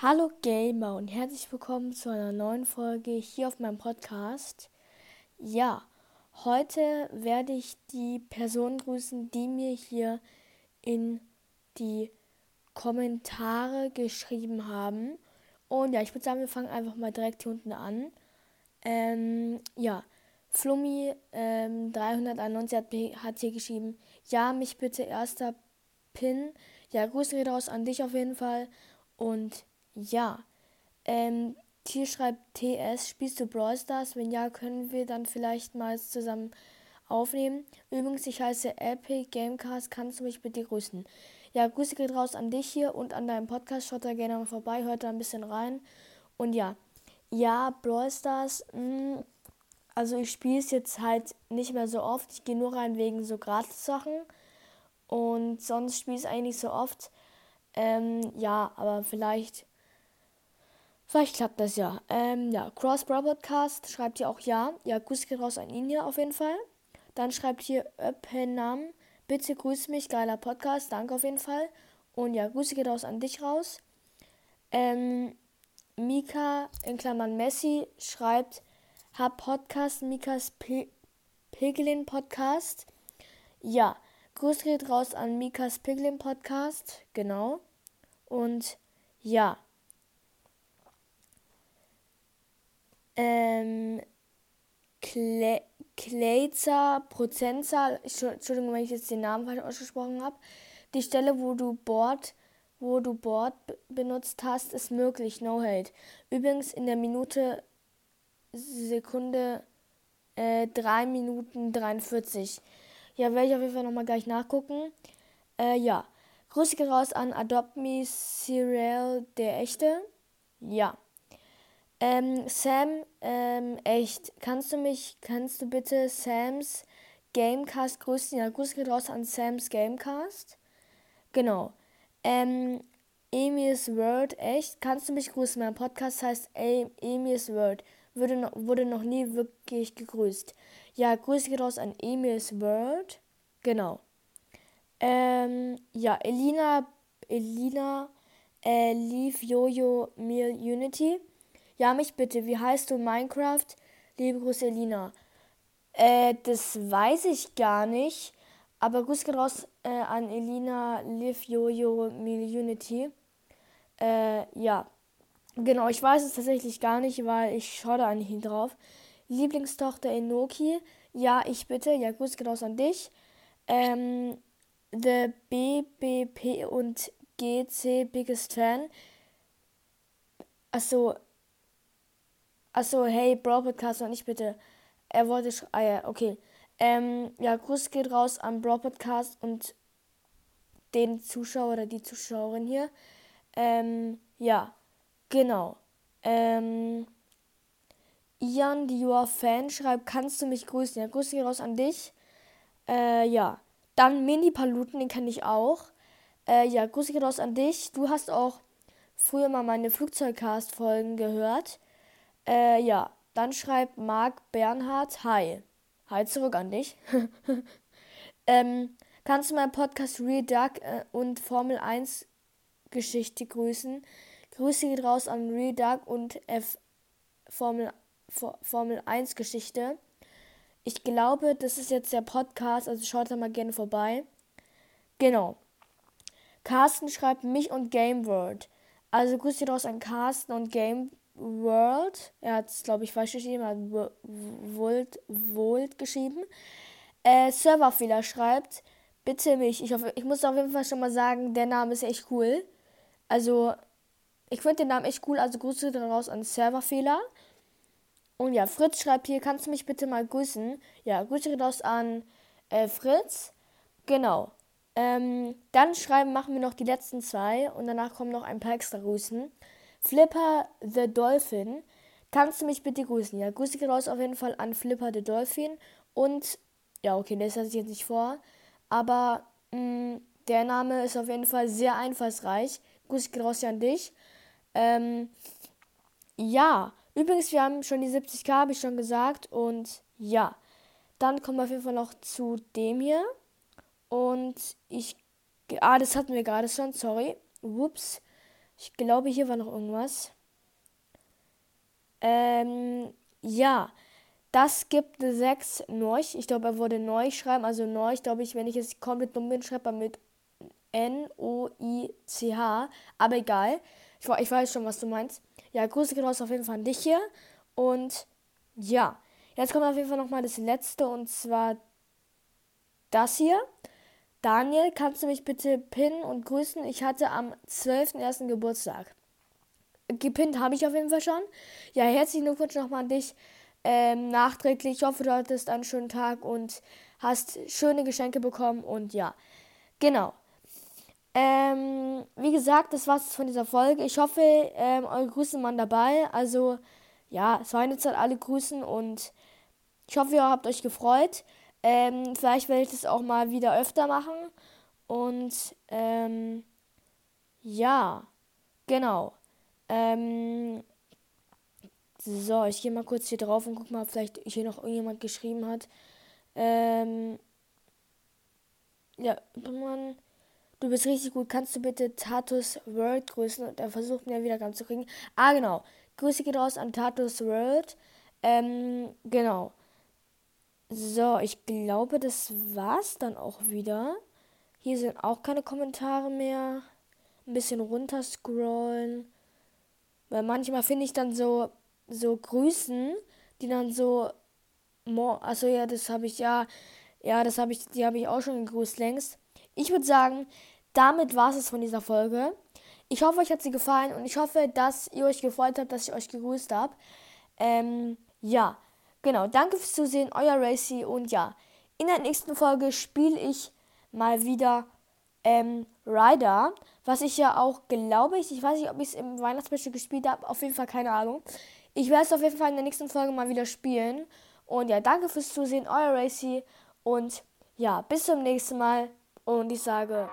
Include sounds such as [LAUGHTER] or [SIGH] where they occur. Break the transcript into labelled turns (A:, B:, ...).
A: Hallo Gamer und herzlich willkommen zu einer neuen Folge hier auf meinem Podcast. Ja, heute werde ich die Personen grüßen, die mir hier in die Kommentare geschrieben haben. Und ja, ich würde sagen, wir fangen einfach mal direkt hier unten an. Ähm, ja, Flummi ähm, 391 hat, hat hier geschrieben, ja, mich bitte erster Pin. Ja, Grüße geht raus an dich auf jeden Fall. Und ja. Ähm, Tier schreibt TS, spielst du Brawl Stars? Wenn ja, können wir dann vielleicht mal zusammen aufnehmen. Übrigens, ich heiße Epic Gamecast, kannst du mich bitte grüßen? Ja, Grüße geht raus an dich hier und an deinem Podcast. Schaut da gerne mal vorbei, hört da ein bisschen rein. Und ja, ja, Brawl Stars, mh, mm, also ich spiele es jetzt halt nicht mehr so oft. Ich gehe nur rein wegen so Gratis-Sachen. Und sonst spiele ich es eigentlich so oft. Ähm, ja, aber vielleicht Vielleicht klappt das ja. Ähm, ja, Cross Bro Podcast schreibt hier auch ja. Ja, Grüße geht raus an ihn hier auf jeden Fall. Dann schreibt hier Öpenam. Bitte grüß mich, geiler Podcast. Danke auf jeden Fall. Und ja, Grüße geht raus an dich raus. Ähm, Mika in Klammern Messi schreibt, hab Podcast, Mikas Piglin Podcast. Ja, Grüße geht raus an Mikas Piglin Podcast. Genau. Und ja. Ähm, Kle Kleizer Prozentzahl, Entschuldigung, wenn ich jetzt den Namen falsch ausgesprochen habe, die Stelle, wo du Board, wo du Board benutzt hast, ist möglich, no hate. Übrigens in der Minute, Sekunde, äh, 3 Minuten 43. Ja, werde ich auf jeden Fall nochmal gleich nachgucken. Äh, ja. Grüße raus an Adopt Me Serial, der Echte. Ja. Ähm, Sam, ähm, echt, kannst du mich, kannst du bitte Sams Gamecast grüßen? Ja, Grüße geht raus an Sams Gamecast. Genau. Ähm, Emi's World, echt, kannst du mich grüßen? Mein Podcast heißt Emi's World. Wurde noch, wurde noch nie wirklich gegrüßt. Ja, Grüße geht raus an Emi's World. Genau. Ähm, ja, Elina, Elina, äh, Leave Jojo Meal Unity. Ja, mich bitte, wie heißt du Minecraft? Liebe Grüße, Elina. Äh, das weiß ich gar nicht. Aber Grüße geht raus äh, an Elina Live Jojo Unity. Äh, ja. Genau, ich weiß es tatsächlich gar nicht, weil ich schaue da nicht drauf. Lieblingstochter Enoki. Ja, ich bitte. Ja, Grüße geht raus an dich. Ähm, The BBP und GC Biggest Fan. Achso, Achso, hey, Bro Podcast und ich bitte. Er wollte. Ah ja, okay. Ähm, ja, Gruß geht raus an Bro Podcast und den Zuschauer oder die Zuschauerin hier. Ähm, ja, genau. Ähm, Ian, die Your Fan, schreibt, kannst du mich grüßen? Ja, Grüße geht raus an dich. Äh, ja. Dann Mini Paluten, den kenne ich auch. Äh, ja, Grüße geht raus an dich. Du hast auch früher mal meine Flugzeugcast-Folgen gehört. Äh, ja, dann schreibt Marc Bernhard, hi. Hi zurück an dich. [LAUGHS] ähm, kannst du meinen Podcast Real Duck äh, und Formel 1 Geschichte grüßen? Grüße geht raus an Real Duck und F Formel, Formel 1 Geschichte. Ich glaube, das ist jetzt der Podcast, also schaut da mal gerne vorbei. Genau. Carsten schreibt mich und Game World. Also grüße geht raus an Carsten und Game World. Er hat es, glaube ich, falsch geschrieben. Er hat Volt, Volt geschrieben. Äh, Serverfehler schreibt, bitte mich. Ich, hoffe, ich muss auf jeden Fall schon mal sagen, der Name ist echt cool. Also, ich finde den Namen echt cool. Also, Grüße daraus an Serverfehler. Und ja, Fritz schreibt hier, kannst du mich bitte mal grüßen? Ja, Grüße daraus an äh, Fritz. Genau. Ähm, dann schreiben, machen wir noch die letzten zwei und danach kommen noch ein paar extra Grüßen. Flipper the Dolphin. Kannst du mich bitte grüßen? Ja, Grüße geht raus auf jeden Fall an Flipper the Dolphin. Und, ja, okay, das hatte ich jetzt nicht vor. Aber mh, mm, der Name ist auf jeden Fall sehr einfallsreich. Grüße geht raus an dich. Ähm, ja, übrigens, wir haben schon die 70k, habe ich schon gesagt. Und ja, dann kommen wir auf jeden Fall noch zu dem hier. Und ich, ah, das hatten wir gerade schon, sorry. Whoops. Ich glaube, hier war noch irgendwas. Ähm, ja. Das gibt eine 6 neu. Ich glaube, er wurde neu schreiben. Also neu, glaube ich, wenn ich es komplett dumm bin, schreibt er mit N-O-I-C-H. Aber egal. Ich, ich weiß schon, was du meinst. Ja, Grüße gehen raus auf jeden Fall an dich hier. Und ja, jetzt kommt auf jeden Fall nochmal das letzte und zwar das hier. Daniel, kannst du mich bitte pinnen und grüßen? Ich hatte am 12.01. Geburtstag. Gepinnt habe ich auf jeden Fall schon. Ja, herzlichen Glückwunsch nochmal an dich. Ähm, nachträglich. Ich hoffe, du hattest einen schönen Tag und hast schöne Geschenke bekommen. Und ja, genau. Ähm, wie gesagt, das war's von dieser Folge. Ich hoffe, ähm, eure Grüße waren dabei. Also, ja, es waren jetzt halt alle Grüßen und ich hoffe, ihr habt euch gefreut. Ähm, vielleicht werde ich das auch mal wieder öfter machen. Und ähm, ja, genau. Ähm, so, ich gehe mal kurz hier drauf und guck mal, ob vielleicht hier noch irgendjemand geschrieben hat. Ähm, ja, man, du bist richtig gut. Kannst du bitte Tatus World grüßen? Und er versucht mir wieder ganz zu kriegen. Ah, genau. Grüße geht raus an Tatus World. Ähm, genau. So, ich glaube, das war's dann auch wieder. Hier sind auch keine Kommentare mehr. Ein bisschen runter scrollen. Weil manchmal finde ich dann so, so Grüßen, die dann so. Also ja, das habe ich ja. Ja, das habe ich, die habe ich auch schon gegrüßt längst. Ich würde sagen, damit war es von dieser Folge. Ich hoffe, euch hat sie gefallen und ich hoffe, dass ihr euch gefreut habt, dass ich euch gegrüßt habe. Ähm, ja. Genau, danke fürs Zusehen, euer Racy und ja, in der nächsten Folge spiele ich mal wieder ähm, Ryder, was ich ja auch glaube ich, ich weiß nicht, ob ich es im Weihnachtsspecial gespielt habe, auf jeden Fall keine Ahnung. Ich werde es auf jeden Fall in der nächsten Folge mal wieder spielen. Und ja, danke fürs Zusehen, euer Racy und ja, bis zum nächsten Mal und ich sage